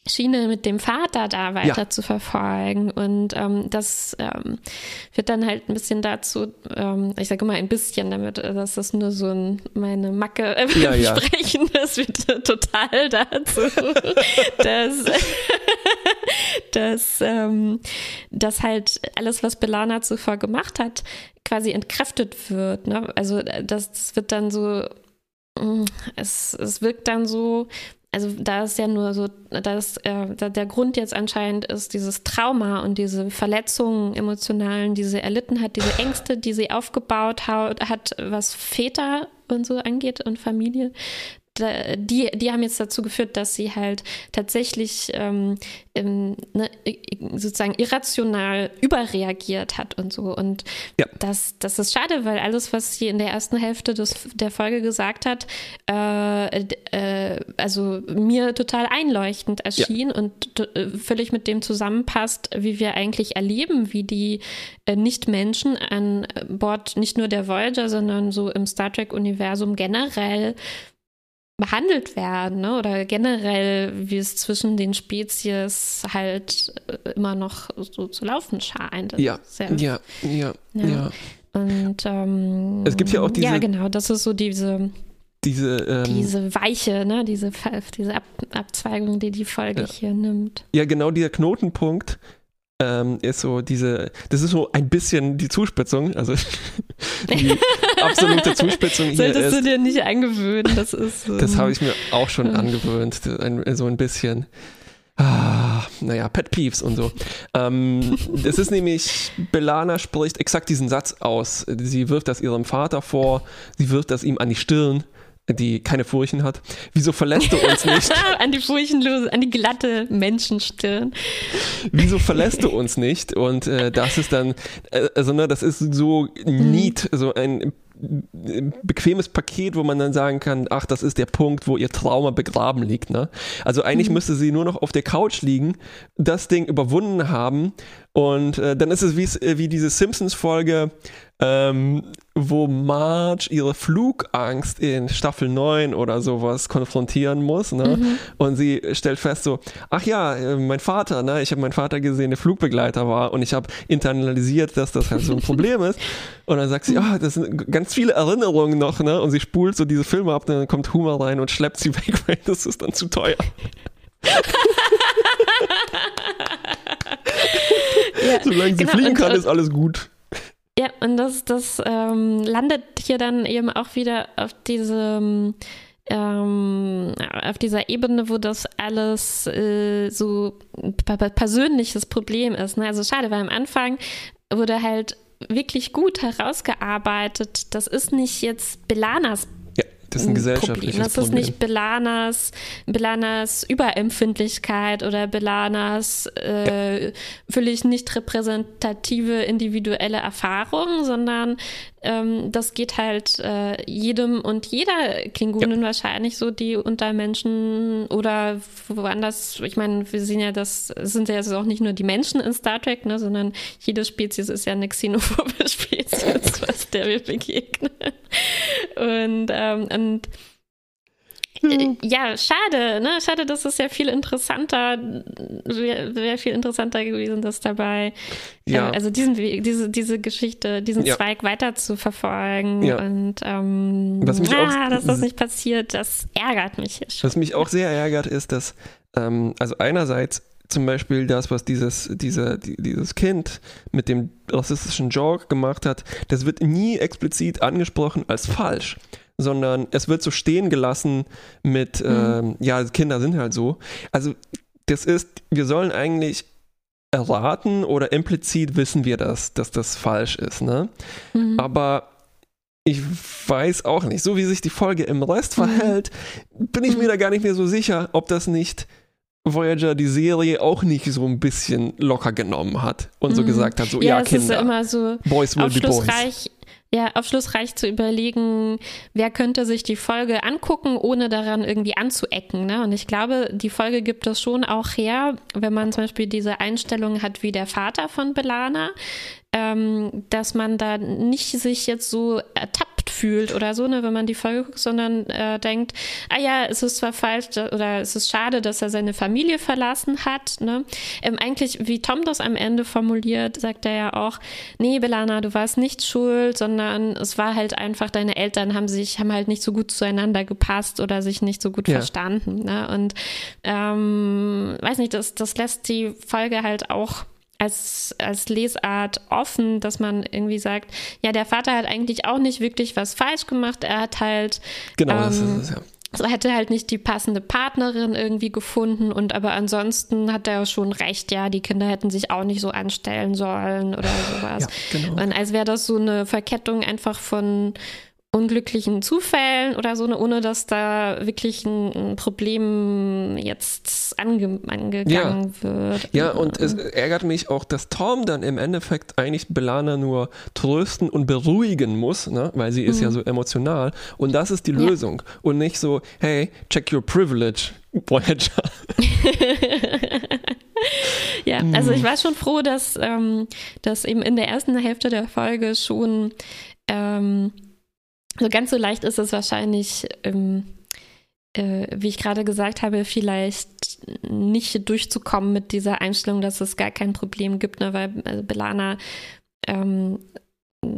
Schiene mit dem Vater da weiter ja. zu verfolgen. Und ähm, das ähm, wird dann halt ein bisschen dazu, ähm, ich sage immer ein bisschen, damit äh, dass das nur so ein, meine Macke äh, ja, [laughs] ja. sprechen, das wird [laughs] total dazu, [laughs] dass, dass, ähm, dass halt alles, was Belana zuvor gemacht hat, quasi entkräftet wird. Ne? Also äh, das, das wird dann so, mm, es, es wirkt dann so, also da ist ja nur so, dass äh, der Grund jetzt anscheinend ist dieses Trauma und diese Verletzungen emotionalen, die sie erlitten hat, diese Ängste, die sie aufgebaut hat, was Väter und so angeht und Familie, die, die haben jetzt dazu geführt, dass sie halt tatsächlich ähm, ähm, ne, sozusagen irrational überreagiert hat und so. Und ja. das, das ist schade, weil alles, was sie in der ersten Hälfte des, der Folge gesagt hat, äh, äh, also mir total einleuchtend erschien ja. und äh, völlig mit dem zusammenpasst, wie wir eigentlich erleben, wie die äh, Nicht-Menschen an Bord nicht nur der Voyager, sondern so im Star Trek-Universum generell behandelt werden ne? oder generell, wie es zwischen den Spezies halt äh, immer noch so zu laufen scheint. Ja, ja, ja, ja, ja. Und ähm, es gibt ja auch diese. Ja, genau, das ist so diese. Diese, ähm, diese Weiche, ne, diese, diese Ab Abzweigung, die die Folge ja. hier nimmt. Ja, genau dieser Knotenpunkt, ähm, ist so diese, das ist so ein bisschen die Zuspitzung, also [laughs] die absolute Zuspitzung hier Solltest ist, du dir nicht angewöhnen, das ist. Ähm, [laughs] das habe ich mir auch schon angewöhnt, so ein bisschen. Ah, naja, Pet Peeves und so. Ähm, es ist nämlich, Belana spricht exakt diesen Satz aus. Sie wirft das ihrem Vater vor, sie wirft das ihm an die Stirn die keine Furchen hat. Wieso verlässt du uns nicht? [laughs] an die furchenlose, an die glatte Menschenstirn. Wieso verlässt du uns nicht? Und äh, das ist dann, äh, also ne, das ist so mhm. neat, so ein bequemes Paket, wo man dann sagen kann, ach, das ist der Punkt, wo ihr Trauma begraben liegt. Ne? Also eigentlich mhm. müsste sie nur noch auf der Couch liegen, das Ding überwunden haben und äh, dann ist es wie, äh, wie diese Simpsons-Folge, ähm, wo Marge ihre Flugangst in Staffel 9 oder sowas konfrontieren muss. Ne? Mhm. Und sie stellt fest so, ach ja, äh, mein Vater, ne? ich habe meinen Vater gesehen, der Flugbegleiter war und ich habe internalisiert, dass das halt so ein Problem ist. Und dann sagt sie, ah, oh, das sind ganz viele Erinnerungen noch. Ne? Und sie spult so diese Filme ab dann kommt Humor rein und schleppt sie [laughs] weg, weil das ist dann zu teuer. [laughs] ja, Solange sie genau, fliegen kann, ist alles gut. Ja, und das, das ähm, landet hier dann eben auch wieder auf diesem ähm, auf dieser Ebene, wo das alles äh, so persönliches Problem ist. Ne? Also schade, weil am Anfang wurde halt wirklich gut herausgearbeitet. Das ist nicht jetzt Belanas das ist ein gesellschaftliches Problem. Das ist nicht Belanas, Belanas Überempfindlichkeit oder Belanas äh, ja. völlig nicht repräsentative individuelle Erfahrung, sondern ähm, das geht halt äh, jedem und jeder Klingonen ja. wahrscheinlich so, die unter Menschen oder woanders, ich meine, wir sehen ja, das sind ja jetzt auch nicht nur die Menschen in Star Trek, ne, sondern jede Spezies ist ja eine xenophobe [laughs] Spezies, was der wir begegnen. Und, ähm, und äh, ja, schade, ne? Schade, dass es ja viel interessanter, wäre wär viel interessanter gewesen, das dabei, Ja. äh, also diesen diese, diese Geschichte, diesen Ja. Zweig weiter zu verfolgen. Ja. Und ähm, Was mich auch- ah, dass das nicht passiert, das ärgert mich schon. Was mich auch sehr ärgert, ist, dass, ähm, also einerseits zum Beispiel das, was dieses, diese, die, dieses Kind mit dem rassistischen Joke gemacht hat, das wird nie explizit angesprochen als falsch, sondern es wird so stehen gelassen mit, ähm, ja, Kinder sind halt so. Also das ist, wir sollen eigentlich erraten oder implizit wissen wir das, dass das falsch ist, ne? Mhm. Aber ich weiß auch nicht, so wie sich die Folge im Rest Mhm. verhält, bin ich mir da gar nicht mehr so sicher, ob das nicht Voyager die Serie auch nicht so ein bisschen locker genommen hat und so Mhm. gesagt hat, so ja, ja, Kinder, immer so Boys will be Boys. Ja, aufschlussreich zu überlegen, wer könnte sich die Folge angucken, ohne daran irgendwie anzuecken. Ne? Und ich glaube, die Folge gibt es schon auch her, wenn man zum Beispiel diese Einstellung hat wie der Vater von Belana, ähm, dass man da nicht sich jetzt so ertappt fühlt oder so, ne, wenn man die Folge guckt, sondern äh, denkt, ah ja, es ist zwar falsch oder es ist schade, dass er seine Familie verlassen hat. Ne? Ähm, eigentlich, wie Tom das am Ende formuliert, sagt er ja auch, nee, Belana, du warst nicht schuld, sondern es war halt einfach, deine Eltern haben sich, haben halt nicht so gut zueinander gepasst oder sich nicht so gut Ja. verstanden. Ne? Und ähm, weiß nicht, das, das lässt die Folge halt auch als, als Lesart offen, dass man irgendwie sagt, ja, der Vater hat eigentlich auch nicht wirklich was falsch gemacht. Er hat halt Genau, das ähm, ist es, ja. so hätte halt nicht die passende Partnerin irgendwie gefunden und aber ansonsten hat er schon recht, ja, die Kinder hätten sich auch nicht so anstellen sollen oder sowas. Ja, genau. Und als wäre das so eine Verkettung einfach von unglücklichen Zufällen oder so, ne, ohne dass da wirklich ein, Problem jetzt ange, angegangen wird. Ja, und es ärgert mich auch, dass Tom dann im Endeffekt eigentlich Belana nur trösten und beruhigen muss, ne? weil sie ist ja so emotional. Und das ist die Mhm. Ja. Lösung. Und nicht so, hey, check your privilege, [laughs] Voyager. [laughs] Ja, also ich war schon froh, dass, ähm, dass eben in der ersten Hälfte der Folge schon ähm, so ganz so leicht ist es wahrscheinlich, ähm, äh, wie ich gerade gesagt habe, vielleicht nicht durchzukommen mit dieser Einstellung, dass es gar kein Problem gibt, ne, weil also Belana ähm,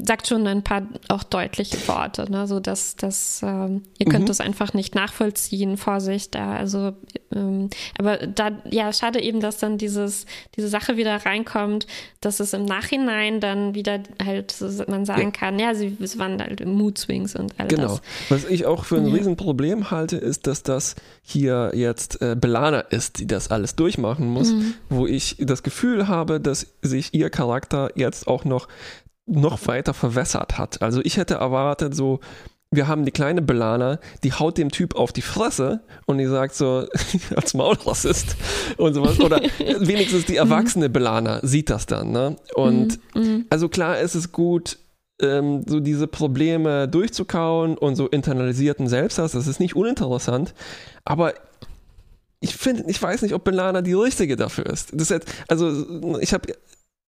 sagt schon ein paar auch deutliche Worte, ne, so dass, dass ähm, ihr könnt Mhm. es einfach nicht nachvollziehen, Vorsicht da, also ähm, aber da, ja, schade eben, dass dann dieses, diese Sache wieder reinkommt, dass es im Nachhinein dann wieder halt, man sagen Ja. kann, ja, sie es waren halt Mood Swings und all Genau. das. Was ich auch für ein Ja. Riesenproblem halte, ist, dass das hier jetzt äh, Belana ist, die das alles durchmachen muss, Mhm. wo ich das Gefühl habe, dass sich ihr Charakter jetzt auch noch, noch weiter verwässert hat. Also ich hätte erwartet, so, wir haben die kleine Belana, die haut dem Typ auf die Fresse und die sagt so, [laughs] als Maulrassist und sowas. Oder [laughs] wenigstens die erwachsene Belana sieht das dann. Ne? Und Mhm. also klar ist es gut, ähm, so diese Probleme durchzukauen und so internalisierten Selbsthass, das ist nicht uninteressant, aber ich finde, ich weiß nicht, ob Belana die richtige dafür ist. Das jetzt, also ich habe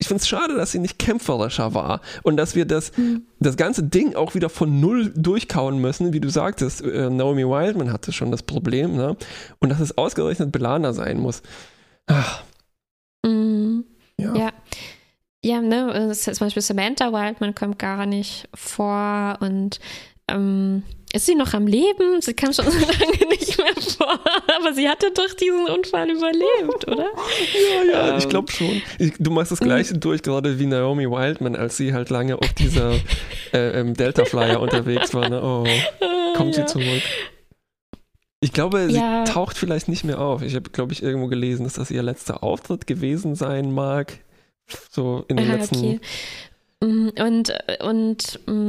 ich finde es schade, dass sie nicht kämpferischer war und dass wir das, Mhm. das ganze Ding auch wieder von null durchkauen müssen, wie du sagtest. Äh, Naomi Wildman hatte schon das Problem, ne? Und dass es ausgerechnet Belana sein muss. Ach, Mhm. ja. Ja. Ja, ne, zum Beispiel Samantha Wildman kommt gar nicht vor und ähm, ist sie noch am Leben? Sie kam schon [laughs] so lange nicht mehr vor, aber sie hatte doch diesen Unfall überlebt, oder? [laughs] Ja, ja, ich Ähm. glaube schon. Ich, du machst das gleiche durch, gerade wie Naomi Wildman, als sie halt lange auf dieser [laughs] äh, ähm, Delta Flyer unterwegs war. Ne? Oh, kommt ja. sie zurück. Ich glaube, sie Ja. taucht vielleicht nicht mehr auf. Ich habe, glaube ich, irgendwo gelesen, dass das ihr letzter Auftritt gewesen sein mag. So in den Ah, letzten. okay. Mm, Und, und mm,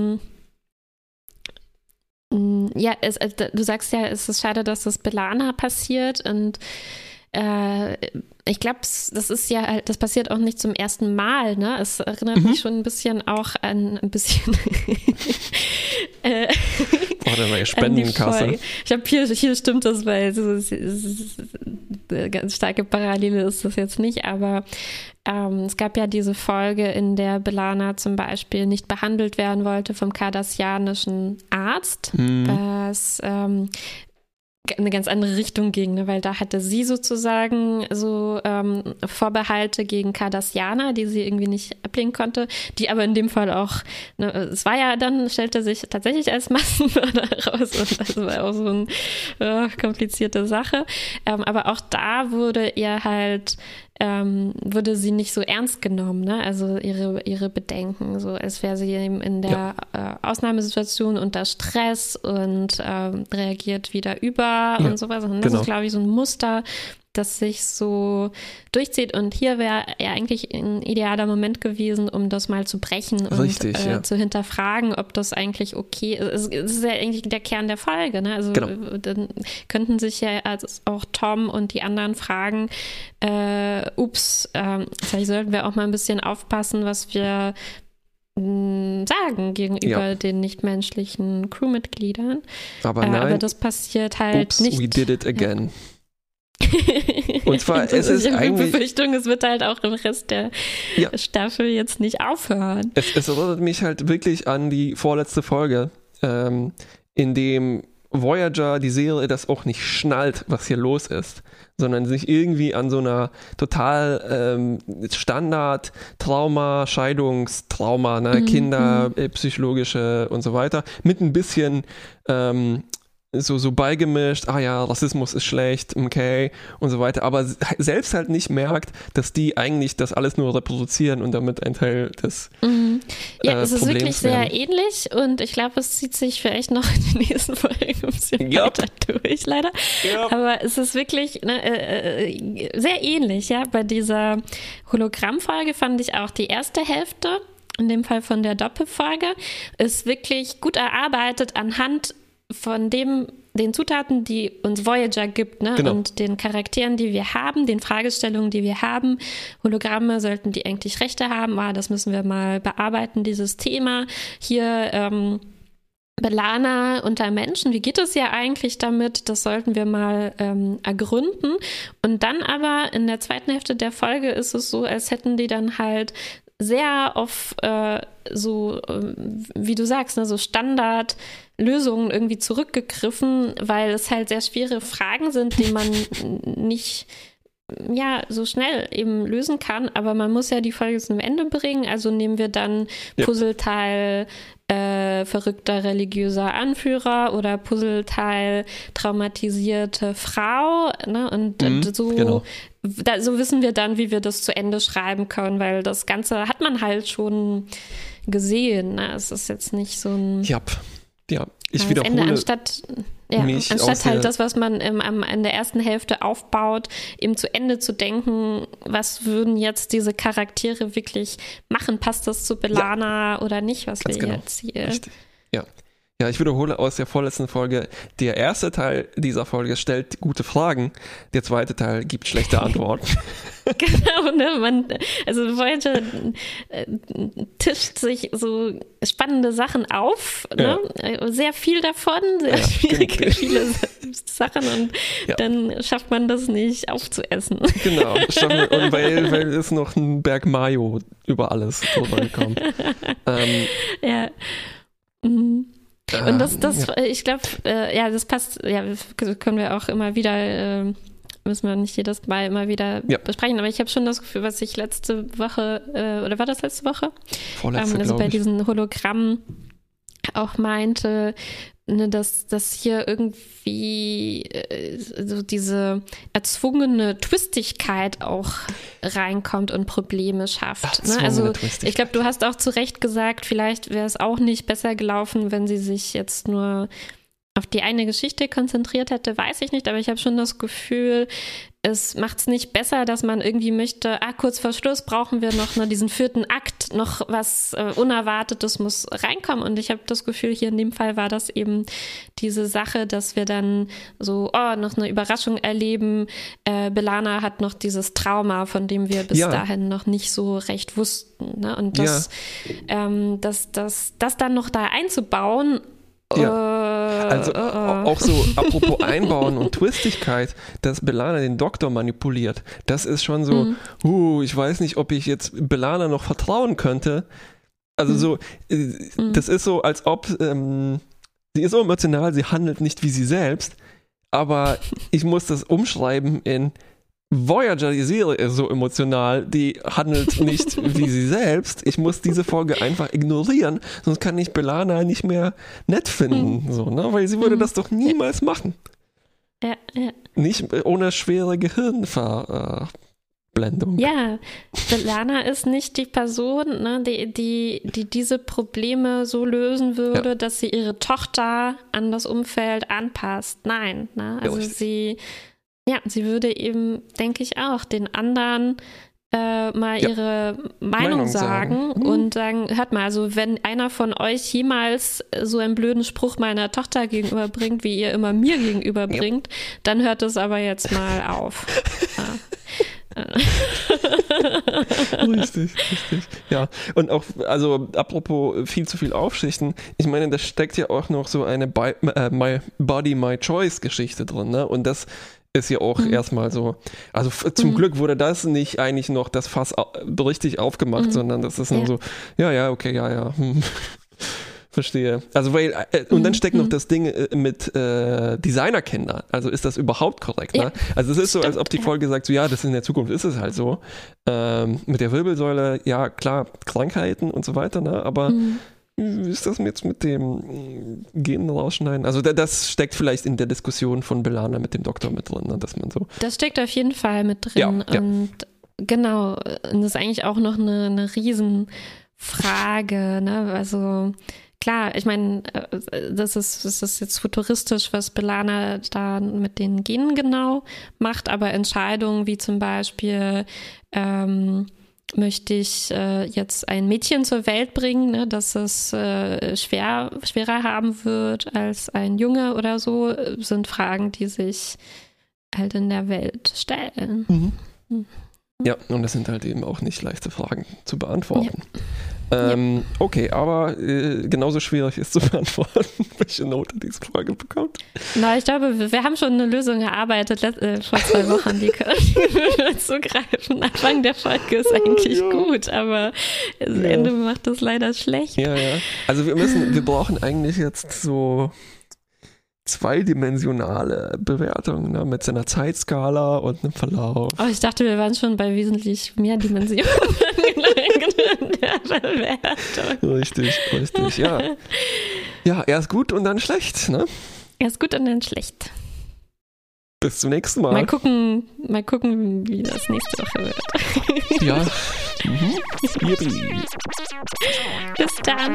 ja, es, äh, du sagst ja, es ist schade, dass das Belana passiert und äh, ich glaube, das ist ja, halt- das passiert auch nicht zum ersten Mal, ne? Es erinnert Mhm. mich schon ein bisschen auch an ein bisschen [laughs] äh, Ja an die Spendenkasse. Ich habe hier, hier stimmt das, weil es ist- eine ganz starke Parallele ist das jetzt nicht, aber ähm, es gab ja diese Folge, in der Belana zum Beispiel nicht behandelt werden wollte vom kardassianischen Arzt, Hm. was ähm, eine ganz andere Richtung ging, ne? weil da hatte sie sozusagen so ähm, Vorbehalte gegen Cardassianer, die sie irgendwie nicht ablehnen konnte, die aber in dem Fall auch, ne, es war ja dann, stellte sich tatsächlich als [laughs] Massenmörder raus und das war auch so eine äh, komplizierte Sache. Ähm, aber auch da wurde ihr halt ähm, wurde sie nicht so ernst genommen, ne? Also ihre, ihre Bedenken, so als wäre sie in der ja. äh, Ausnahmesituation unter Stress und ähm, reagiert wieder über ja, und sowas. Und das genau. ist, glaube ich, so ein Muster, das sich so durchzieht. Und hier wäre ja eigentlich ein idealer Moment gewesen, um das mal zu brechen und Richtig, äh, ja. zu hinterfragen, ob das eigentlich okay ist. Es ist ja eigentlich der Kern der Folge. Ne? Also genau. dann könnten sich ja auch Tom und die anderen fragen, äh, ups, äh, vielleicht sollten wir auch mal ein bisschen aufpassen, was wir hm, sagen gegenüber ja. den nichtmenschlichen Crewmitgliedern. Aber, äh, nein, aber das passiert halt Oops, nicht. We did it again. Ja. [laughs] Und zwar, es ist ich eigentlich. Befürchtung, es wird halt auch im Rest der ja. Staffel jetzt nicht aufhören. Es, es, erinnert mich halt wirklich an die vorletzte Folge, ähm, in dem Voyager, die Serie, das auch nicht schnallt, was hier los ist, sondern sich irgendwie an so einer total ähm, Standard Trauma, Scheidungstrauma, ne, mhm. Kinder, mhm. äh, psychologische und so weiter, mit ein bisschen ähm, so, so beigemischt, ah ja, Rassismus ist schlecht, okay, und so weiter, aber selbst halt nicht merkt, dass die eigentlich das alles nur reproduzieren und damit ein Teil des mhm. Ja, äh, es ist Problems wirklich werden. sehr ähnlich und ich glaube, es zieht sich vielleicht noch in den nächsten Folgen ein bisschen yep. weiter durch, leider. Yep. Aber es ist wirklich ne, äh, äh, sehr ähnlich, ja. Bei dieser Hologrammfolge fand ich auch die erste Hälfte in dem Fall von der Doppelfolge, ist wirklich gut erarbeitet anhand von dem, den Zutaten, die uns Voyager gibt, ne? Genau. und den Charakteren, die wir haben, den Fragestellungen, die wir haben. Hologramme sollten die eigentlich Rechte haben, ah, das müssen wir mal bearbeiten, dieses Thema. Hier ähm, Belana unter Menschen, wie geht es ja eigentlich damit? Das sollten wir mal ähm, ergründen. Und dann aber in der zweiten Hälfte der Folge ist es so, als hätten die dann halt sehr auf äh, so, äh, wie du sagst, ne, so Standardlösungen irgendwie zurückgegriffen, weil es halt sehr schwere Fragen sind, die man [laughs] nicht ja, so schnell eben lösen kann, aber man muss ja die Folge zum Ende bringen. Also nehmen wir dann ja. Puzzleteil äh, verrückter religiöser Anführer oder Puzzleteil traumatisierte Frau. Ne? Und mhm, so, genau. da, so wissen wir dann, wie wir das zu Ende schreiben können, weil das Ganze hat man halt schon gesehen. Ne? Es ist jetzt nicht so ein. Ja, ja. Ich wiederhole. Ende, anstatt ja, anstatt halt das, was man im, am, in der ersten Hälfte aufbaut, eben zu Ende zu denken, was würden jetzt diese Charaktere wirklich machen? Passt das zu Belana ja. oder nicht, was Ganz wir genau. jetzt hier. Richtig. Ja. Ja, ich wiederhole aus der vorletzten Folge, der erste Teil dieser Folge stellt gute Fragen, der zweite Teil gibt schlechte [laughs] Antworten. [laughs] genau, ne? Man, also Voyager äh, tischt sich so spannende Sachen auf, ne? Ja. sehr viel davon, sehr ja, schwierige, [laughs] viele Sachen und ja. dann schafft man das nicht aufzuessen. Genau, und weil, weil ist noch ein Berg Mayo über alles drüber gekommen. ähm, ja. Mhm. Und das, das, ja. ich glaube, äh, ja, das passt, ja, können wir auch immer wieder, äh, müssen wir nicht jedes Mal immer wieder ja. besprechen, aber ich habe schon das Gefühl, was ich letzte Woche, äh, oder war das letzte Woche? Vorletzte, ähm, also bei diesen Hologrammen auch meinte, ne, dass, dass hier irgendwie äh, so diese erzwungene Twistigkeit auch reinkommt und Probleme schafft. Ne? Also ich glaube, du hast auch zu Recht gesagt, vielleicht wäre es auch nicht besser gelaufen, wenn sie sich jetzt nur auf die eine Geschichte konzentriert hätte, weiß ich nicht, aber ich habe schon das Gefühl, es macht es nicht besser, dass man irgendwie möchte, ah, kurz vor Schluss brauchen wir noch ne, diesen vierten Akt, noch was äh, Unerwartetes muss reinkommen. Und ich habe das Gefühl, hier in dem Fall war das eben diese Sache, dass wir dann so, oh, noch eine Überraschung erleben. Äh, Belana hat noch dieses Trauma, von dem wir bis ja. dahin noch nicht so recht wussten. Ne? Und das, ja. ähm, das, das, das dann noch da einzubauen ja. Also uh, uh. auch so, apropos Einbauen und Twistigkeit, dass Belana den Doktor manipuliert. Das ist schon so, mhm. uh, ich weiß nicht, ob ich jetzt Belana noch vertrauen könnte. Also mhm. so, äh, mhm. das ist so, als ob ähm, sie ist so emotional, sie handelt nicht wie sie selbst, aber [laughs] ich muss das umschreiben in Voyager, die Serie ist so emotional, die handelt nicht [laughs] wie sie selbst. Ich muss diese Folge einfach ignorieren, sonst kann ich Belana nicht mehr nett finden, mhm. so, ne? weil sie würde mhm. das doch niemals machen. Ja, ja. Nicht ohne schwere Gehirnverblendung. Ja, Belana ist nicht die Person, ne, die, die, die diese Probleme so lösen würde, ja. dass sie ihre Tochter an das Umfeld anpasst. Nein, ne? also ja, sie ja, sie würde eben, denke ich auch, den anderen äh, mal ja. ihre Meinung, Meinung sagen, sagen. Mhm. und sagen, hört mal, also wenn einer von euch jemals so einen blöden Spruch meiner Tochter gegenüberbringt, wie ihr immer mir gegenüberbringt, ja. dann hört es aber jetzt mal auf. ja. [laughs] richtig, richtig. Ja, und auch, also apropos viel zu viel aufschichten, ich meine, da steckt ja auch noch so eine By, äh, My Body, My Choice Geschichte drin, ne? Und das ist ja auch mhm. erstmal so. Also zum mhm. Glück wurde das nicht eigentlich noch das Fass richtig aufgemacht, mhm. sondern das ist nur ja. so, ja, ja, okay, ja, ja. Hm. [laughs] Verstehe. Also weil, äh, und dann mhm. steckt noch mhm. das Ding äh, mit äh, Designerkinder. Also ist das überhaupt korrekt? Ne? Ja, also es ist so, als ob die Folge sagt, so ja, das in der Zukunft ist es halt so. Ähm, mit der Wirbelsäule, ja klar, Krankheiten und so weiter, ne? aber mhm. Wie ist das jetzt mit dem mm, Genen rausschneiden? Also das steckt vielleicht in der Diskussion von Belana mit dem Doktor mit drin, ne, dass man so. Das steckt auf jeden Fall mit drin. Ja, und ja. genau, und das ist eigentlich auch noch eine, eine Riesenfrage. Ne? Also klar, ich meine, äh, das ist, das ist jetzt futuristisch, was Belana da mit den Genen genau macht, aber Entscheidungen wie zum Beispiel ähm, möchte ich äh, jetzt ein Mädchen zur Welt bringen, ne, dass es äh, schwer, schwerer haben wird als ein Junge oder so, sind Fragen, die sich halt in der Welt stellen. Mhm. Mhm. Ja, und das sind halt eben auch nicht leichte Fragen zu beantworten. Ja. Ähm, ja. Okay, aber äh, genauso schwierig ist zu [laughs] beantworten, welche Note diese Frage bekommt. Na, ich glaube, wir, wir haben schon eine Lösung erarbeitet äh, vor zwei [laughs] Wochen, die können [laughs] wir zugreifen. Anfang der Folge ist eigentlich ja. gut, aber das ja. Ende macht das leider schlecht. Ja, ja. Also wir müssen, wir brauchen eigentlich jetzt so zweidimensionale Bewertung ne, mit seiner Zeitskala und einem Verlauf. Oh, ich dachte, wir waren schon bei wesentlich mehr Dimensionen [laughs] der Bewertung. Richtig, richtig, ja. [laughs] Ja, erst gut und dann schlecht, ne? Erst gut und dann schlecht. Bis zum nächsten Mal. Mal gucken, mal gucken, wie das nächste Woche wird. [laughs] Ja. Mhm. Bis dann.